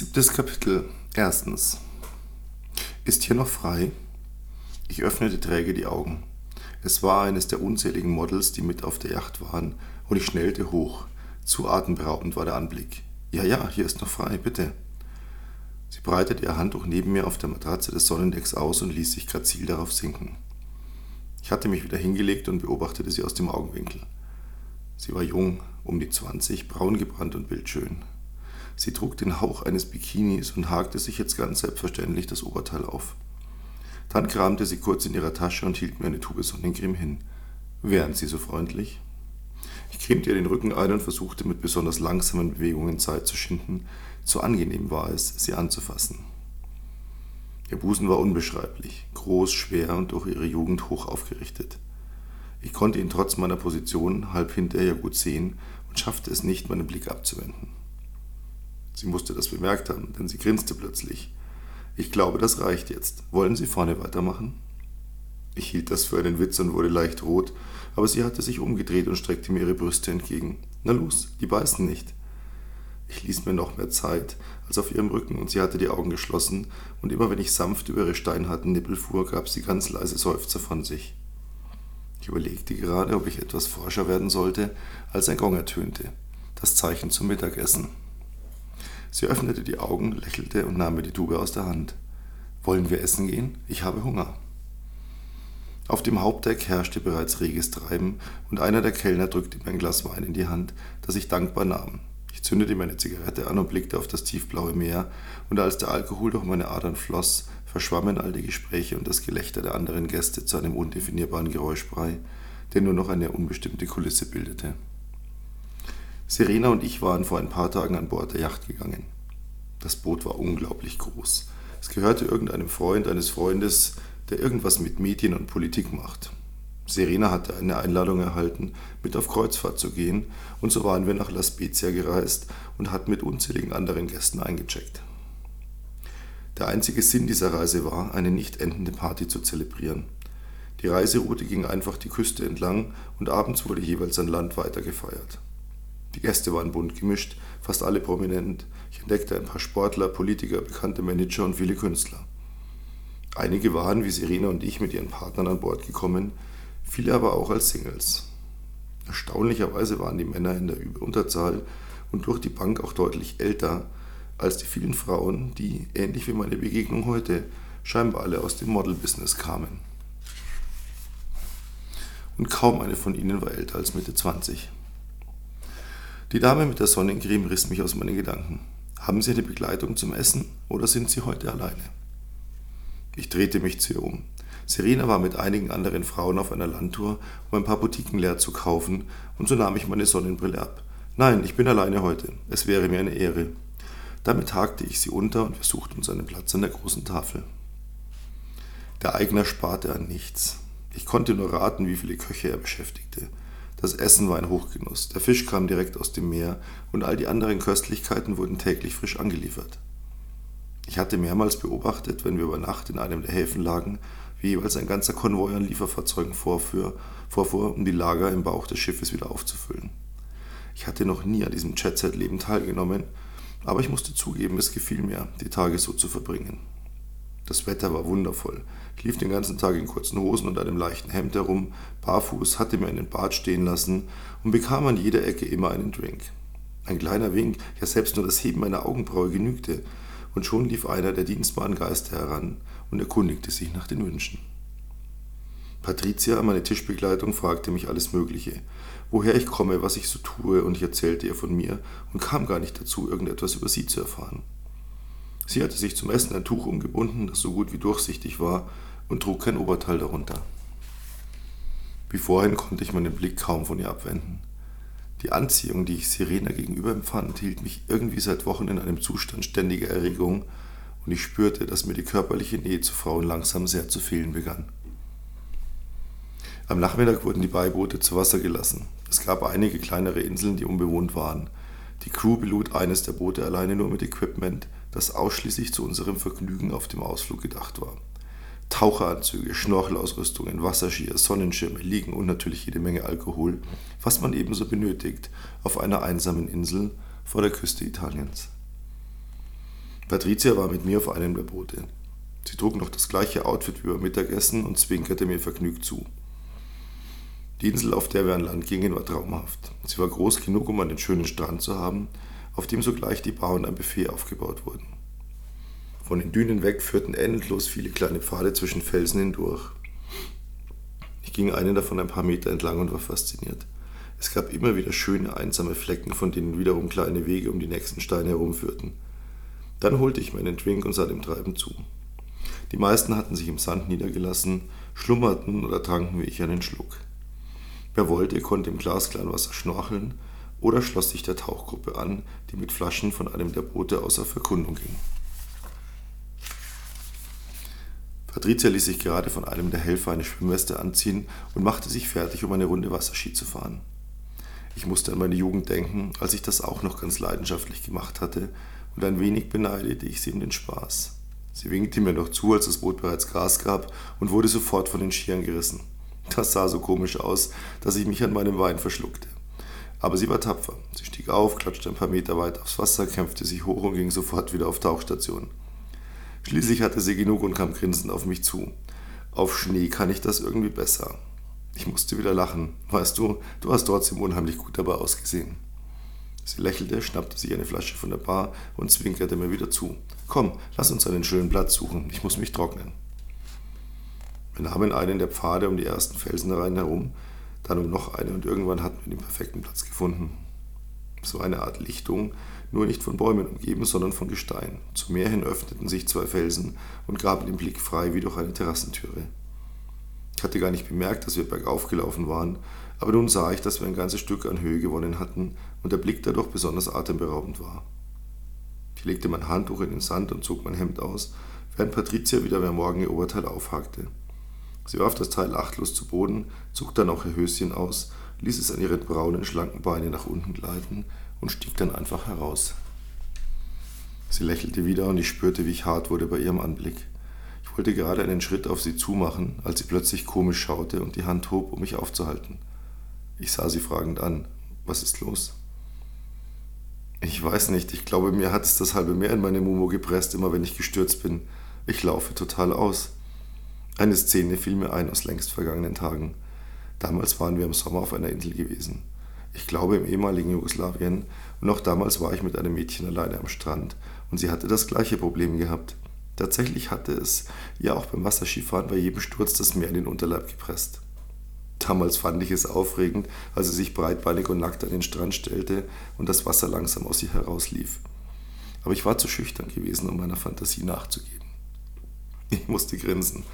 Siebtes Kapitel. Erstens. Ist hier noch frei? Ich öffnete träge die Augen. Es war eines der unzähligen Models, die mit auf der Yacht waren, und ich schnellte hoch. Zu atemberaubend war der Anblick. Ja, ja, hier ist noch frei, bitte. Sie breitete ihr Handtuch neben mir auf der Matratze des Sonnendecks aus und ließ sich grazil darauf sinken. Ich hatte mich wieder hingelegt und beobachtete sie aus dem Augenwinkel. Sie war jung, um die zwanzig, braun gebrannt und bildschön. Sie trug den Hauch eines Bikinis und hakte sich jetzt ganz selbstverständlich das Oberteil auf. Dann kramte sie kurz in ihrer Tasche und hielt mir eine Tube Sonnencreme hin. Wären Sie so freundlich? Ich cremte ihr den Rücken ein und versuchte mit besonders langsamen Bewegungen Zeit zu schinden. So angenehm war es, sie anzufassen. Ihr Busen war unbeschreiblich, groß, schwer und durch ihre Jugend hoch aufgerichtet. Ich konnte ihn trotz meiner Position halb hinterher gut sehen und schaffte es nicht, meinen Blick abzuwenden. Sie musste das bemerkt haben, denn sie grinste plötzlich. Ich glaube, das reicht jetzt. Wollen Sie vorne weitermachen? Ich hielt das für einen Witz und wurde leicht rot, aber sie hatte sich umgedreht und streckte mir ihre Brüste entgegen. Na los, die beißen nicht. Ich ließ mir noch mehr Zeit als auf ihrem Rücken und sie hatte die Augen geschlossen, und immer wenn ich sanft über ihre steinharten Nippel fuhr, gab sie ganz leise Seufzer von sich. Ich überlegte gerade, ob ich etwas forscher werden sollte, als ein Gong ertönte. Das Zeichen zum Mittagessen. Sie öffnete die Augen, lächelte und nahm mir die Tube aus der Hand. Wollen wir essen gehen? Ich habe Hunger. Auf dem Hauptdeck herrschte bereits reges Treiben und einer der Kellner drückte mir ein Glas Wein in die Hand, das ich dankbar nahm. Ich zündete meine Zigarette an und blickte auf das tiefblaue Meer, und als der Alkohol durch meine Adern floss, verschwammen all die Gespräche und das Gelächter der anderen Gäste zu einem undefinierbaren Geräuschbrei, der nur noch eine unbestimmte Kulisse bildete. Serena und ich waren vor ein paar Tagen an Bord der Yacht gegangen. Das Boot war unglaublich groß. Es gehörte irgendeinem Freund eines Freundes, der irgendwas mit Medien und Politik macht. Serena hatte eine Einladung erhalten, mit auf Kreuzfahrt zu gehen, und so waren wir nach La Spezia gereist und hatten mit unzähligen anderen Gästen eingecheckt. Der einzige Sinn dieser Reise war, eine nicht endende Party zu zelebrieren. Die Reiseroute ging einfach die Küste entlang und abends wurde jeweils an Land weitergefeiert. Die Gäste waren bunt gemischt, fast alle prominent. Ich entdeckte ein paar Sportler, Politiker, bekannte Manager und viele Künstler. Einige waren, wie Serena und ich, mit ihren Partnern an Bord gekommen, viele aber auch als Singles. Erstaunlicherweise waren die Männer in der Unterzahl und durch die Bank auch deutlich älter als die vielen Frauen, die, ähnlich wie meine Begegnung heute, scheinbar alle aus dem Model-Business kamen. Und kaum eine von ihnen war älter als Mitte 20. Die Dame mit der Sonnencreme riss mich aus meinen Gedanken. Haben Sie eine Begleitung zum Essen oder sind Sie heute alleine? Ich drehte mich zu ihr um. Serena war mit einigen anderen Frauen auf einer Landtour, um ein paar Boutiquen leer zu kaufen, und so nahm ich meine Sonnenbrille ab. Nein, ich bin alleine heute. Es wäre mir eine Ehre. Damit hakte ich sie unter und wir suchten uns einen Platz an der großen Tafel. Der Eigner sparte an nichts. Ich konnte nur raten, wie viele Köche er beschäftigte. Das Essen war ein Hochgenuss. Der Fisch kam direkt aus dem Meer und all die anderen Köstlichkeiten wurden täglich frisch angeliefert. Ich hatte mehrmals beobachtet, wenn wir über Nacht in einem der Häfen lagen, wie jeweils ein ganzer Konvoi an Lieferfahrzeugen vorfuhr, vorfuhr, um die Lager im Bauch des Schiffes wieder aufzufüllen. Ich hatte noch nie an diesem Jet-Set-Leben teilgenommen, aber ich musste zugeben, es gefiel mir, die Tage so zu verbringen. Das Wetter war wundervoll. Ich lief den ganzen Tag in kurzen Hosen und einem leichten Hemd herum, barfuß, hatte mir einen Bad stehen lassen und bekam an jeder Ecke immer einen Drink. Ein kleiner Wink, ja selbst nur das Heben meiner Augenbraue genügte, und schon lief einer der dienstbaren Geister heran und erkundigte sich nach den Wünschen. Patricia, meine Tischbegleitung, fragte mich alles Mögliche, woher ich komme, was ich so tue, und ich erzählte ihr von mir und kam gar nicht dazu, irgendetwas über sie zu erfahren. Sie hatte sich zum Essen ein Tuch umgebunden, das so gut wie durchsichtig war, und trug kein Oberteil darunter. Wie vorhin konnte ich meinen Blick kaum von ihr abwenden. Die Anziehung, die ich Sirena gegenüber empfand, hielt mich irgendwie seit Wochen in einem Zustand ständiger Erregung, und ich spürte, dass mir die körperliche Nähe zu Frauen langsam sehr zu fehlen begann. Am Nachmittag wurden die Beiboote zu Wasser gelassen. Es gab einige kleinere Inseln, die unbewohnt waren. Die Crew belud eines der Boote alleine nur mit Equipment, das ausschließlich zu unserem Vergnügen auf dem Ausflug gedacht war. Taucheranzüge, Schnorchelausrüstungen, Wasserskier, Sonnenschirme, Liegen und natürlich jede Menge Alkohol, was man ebenso benötigt auf einer einsamen Insel vor der Küste Italiens. Patricia war mit mir auf einem der Boote. Sie trug noch das gleiche Outfit wie beim Mittagessen und zwinkerte mir vergnügt zu. Die Insel, auf der wir an Land gingen, war traumhaft. Sie war groß genug, um einen schönen Strand zu haben, auf dem sogleich die Bar und ein Buffet aufgebaut wurden. Von den Dünen weg führten endlos viele kleine Pfade zwischen Felsen hindurch. Ich ging einen davon ein paar Meter entlang und war fasziniert. Es gab immer wieder schöne, einsame Flecken, von denen wiederum kleine Wege um die nächsten Steine herumführten. Dann holte ich meinen Drink und sah dem Treiben zu. Die meisten hatten sich im Sand niedergelassen, schlummerten oder tranken wie ich einen Schluck. Wer wollte, konnte im glasklaren Wasser schnorcheln oder schloss sich der Tauchgruppe an, die mit Flaschen von einem der Boote außer Verkundung ging. Patricia ließ sich gerade von einem der Helfer eine Schwimmweste anziehen und machte sich fertig, um eine Runde Wasserski zu fahren. Ich musste an meine Jugend denken, als ich das auch noch ganz leidenschaftlich gemacht hatte und ein wenig beneidete ich sie um den Spaß. Sie winkte mir noch zu, als das Boot bereits Gras gab und wurde sofort von den Skiern gerissen. Das sah so komisch aus, dass ich mich an meinem Wein verschluckte. Aber sie war tapfer. Sie stieg auf, klatschte ein paar Meter weit aufs Wasser, kämpfte sich hoch und ging sofort wieder auf Tauchstation. Schließlich hatte sie genug und kam grinsend auf mich zu. Auf Schnee kann ich das irgendwie besser. Ich musste wieder lachen. Weißt du, du hast trotzdem unheimlich gut dabei ausgesehen. Sie lächelte, schnappte sich eine Flasche von der Bar und zwinkerte mir wieder zu. Komm, lass uns einen schönen Platz suchen. Ich muss mich trocknen. Wir nahmen einen der Pfade um die ersten Felsenreihen herum, dann um noch eine und irgendwann hatten wir den perfekten Platz gefunden. So eine Art Lichtung, nur nicht von Bäumen umgeben, sondern von Gestein. Zum Meer hin öffneten sich zwei Felsen und gaben den Blick frei wie durch eine Terrassentüre. Ich hatte gar nicht bemerkt, dass wir bergauf gelaufen waren, aber nun sah ich, dass wir ein ganzes Stück an Höhe gewonnen hatten und der Blick dadurch besonders atemberaubend war. Ich legte mein Handtuch in den Sand und zog mein Hemd aus, während Patricia wieder mein Morgen ihr Oberteil aufhakte. Sie warf das Teil achtlos zu Boden, zog dann auch ihr Höschen aus, ließ es an ihren braunen, schlanken Beinen nach unten gleiten und stieg dann einfach heraus. Sie lächelte wieder und ich spürte, wie ich hart wurde bei ihrem Anblick. Ich wollte gerade einen Schritt auf sie zumachen, als sie plötzlich komisch schaute und die Hand hob, um mich aufzuhalten. Ich sah sie fragend an. Was ist los? Ich weiß nicht, ich glaube, mir hat es das halbe Meer in meine Mumu gepresst, immer wenn ich gestürzt bin. Ich laufe total aus. Eine Szene fiel mir ein aus längst vergangenen Tagen. Damals waren wir im Sommer auf einer Insel gewesen. Ich glaube im ehemaligen Jugoslawien und auch damals war ich mit einem Mädchen alleine am Strand und sie hatte das gleiche Problem gehabt. Tatsächlich hatte es ja auch beim Wasserskifahren bei jedem Sturz das Meer in den Unterleib gepresst. Damals fand ich es aufregend, als sie sich breitbeinig und nackt an den Strand stellte und das Wasser langsam aus ihr herauslief. Aber ich war zu schüchtern gewesen, um meiner Fantasie nachzugeben. Ich musste grinsen.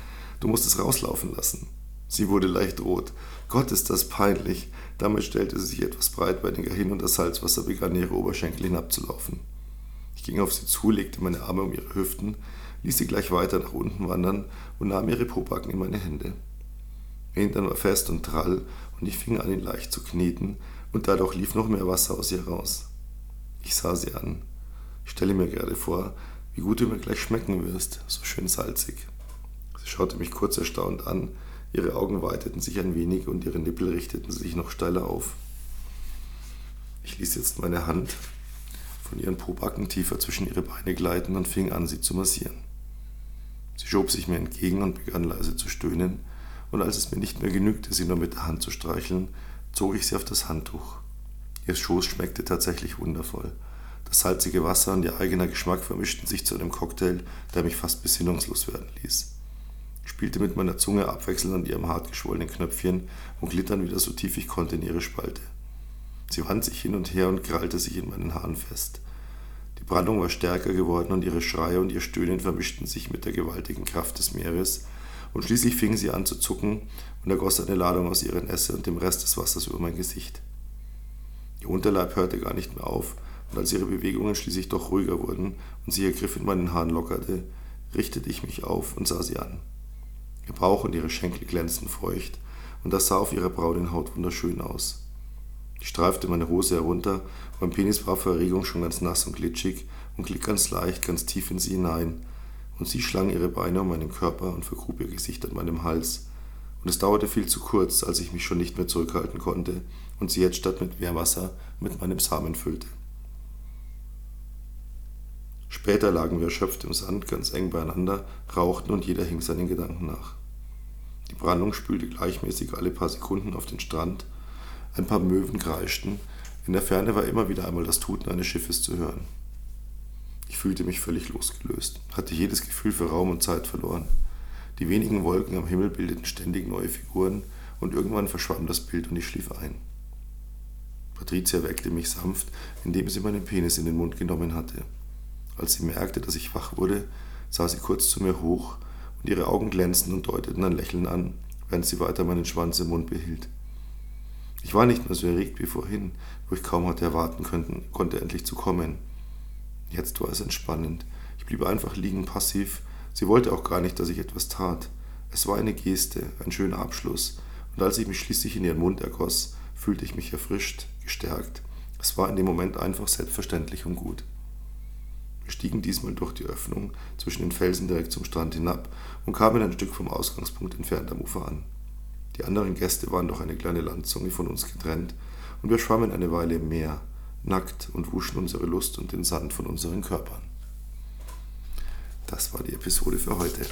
Du musst es rauslaufen lassen. Sie wurde leicht rot. Gott, ist das peinlich. Damit stellte sie sich etwas breitbeiniger hin und das Salzwasser begann ihre Oberschenkel hinabzulaufen. Ich ging auf sie zu, legte meine Arme um ihre Hüften, ließ sie gleich weiter nach unten wandern und nahm ihre Pobacken in meine Hände. Ihr Hintern war fest und trall und ich fing an, ihn leicht zu kneten und dadurch lief noch mehr Wasser aus ihr raus. Ich sah sie an. Ich stelle mir gerade vor, wie gut du mir gleich schmecken wirst, so schön salzig. Sie schaute mich kurz erstaunt an, ihre Augen weiteten sich ein wenig und ihre Nippel richteten sich noch steiler auf. Ich ließ jetzt meine Hand von ihren Pobacken tiefer zwischen ihre Beine gleiten und fing an, sie zu massieren. Sie schob sich mir entgegen und begann leise zu stöhnen, und als es mir nicht mehr genügte, sie nur mit der Hand zu streicheln, zog ich sie auf das Handtuch. Ihr Schoß schmeckte tatsächlich wundervoll. Das salzige Wasser und ihr eigener Geschmack vermischten sich zu einem Cocktail, der mich fast besinnungslos werden ließ. Spielte mit meiner Zunge abwechselnd an ihrem hart geschwollenen Knöpfchen und glitt dann wieder so tief ich konnte in ihre Spalte. Sie wand sich hin und her und krallte sich in meinen Haaren fest. Die Brandung war stärker geworden und ihre Schreie und ihr Stöhnen vermischten sich mit der gewaltigen Kraft des Meeres, und schließlich fing sie an zu zucken und ergoss eine Ladung aus ihren Esse und dem Rest des Wassers über mein Gesicht. Ihr Unterleib hörte gar nicht mehr auf, und als ihre Bewegungen schließlich doch ruhiger wurden und sie ihr Griff in meinen Haaren lockerte, richtete ich mich auf und sah sie an. Ihr Bauch und ihre Schenkel glänzten feucht, und das sah auf ihrer braunen Haut wunderschön aus. Ich streifte meine Hose herunter, mein Penis war vor Erregung schon ganz nass und glitschig und glitt ganz leicht, ganz tief in sie hinein, und sie schlang ihre Beine um meinen Körper und vergrub ihr Gesicht an meinem Hals. Und es dauerte viel zu kurz, als ich mich schon nicht mehr zurückhalten konnte und sie jetzt statt mit Meerwasser mit meinem Samen füllte. Später lagen wir erschöpft im Sand, ganz eng beieinander, rauchten und jeder hing seinen Gedanken nach. Die Brandung spülte gleichmäßig alle paar Sekunden auf den Strand, ein paar Möwen kreischten, in der Ferne war immer wieder einmal das Tuten eines Schiffes zu hören. Ich fühlte mich völlig losgelöst, hatte jedes Gefühl für Raum und Zeit verloren. Die wenigen Wolken am Himmel bildeten ständig neue Figuren und irgendwann verschwamm das Bild und ich schlief ein. Patricia weckte mich sanft, indem sie meinen Penis in den Mund genommen hatte. Als sie merkte, dass ich wach wurde, sah sie kurz zu mir hoch und ihre Augen glänzten und deuteten ein Lächeln an, während sie weiter meinen Schwanz im Mund behielt. Ich war nicht mehr so erregt wie vorhin, wo ich kaum hatte erwarten können, konnte endlich zu kommen. Jetzt war es entspannend. Ich blieb einfach liegen passiv. Sie wollte auch gar nicht, dass ich etwas tat. Es war eine Geste, ein schöner Abschluss, und als ich mich schließlich in ihren Mund ergoss, fühlte ich mich erfrischt, gestärkt. Es war in dem Moment einfach selbstverständlich und gut. Stiegen diesmal durch die Öffnung zwischen den Felsen direkt zum Strand hinab und kamen ein Stück vom Ausgangspunkt entfernt am Ufer an. Die anderen Gäste waren durch eine kleine Landzunge von uns getrennt und wir schwammen eine Weile im Meer, nackt und wuschen unsere Lust und den Sand von unseren Körpern. Das war die Episode für heute.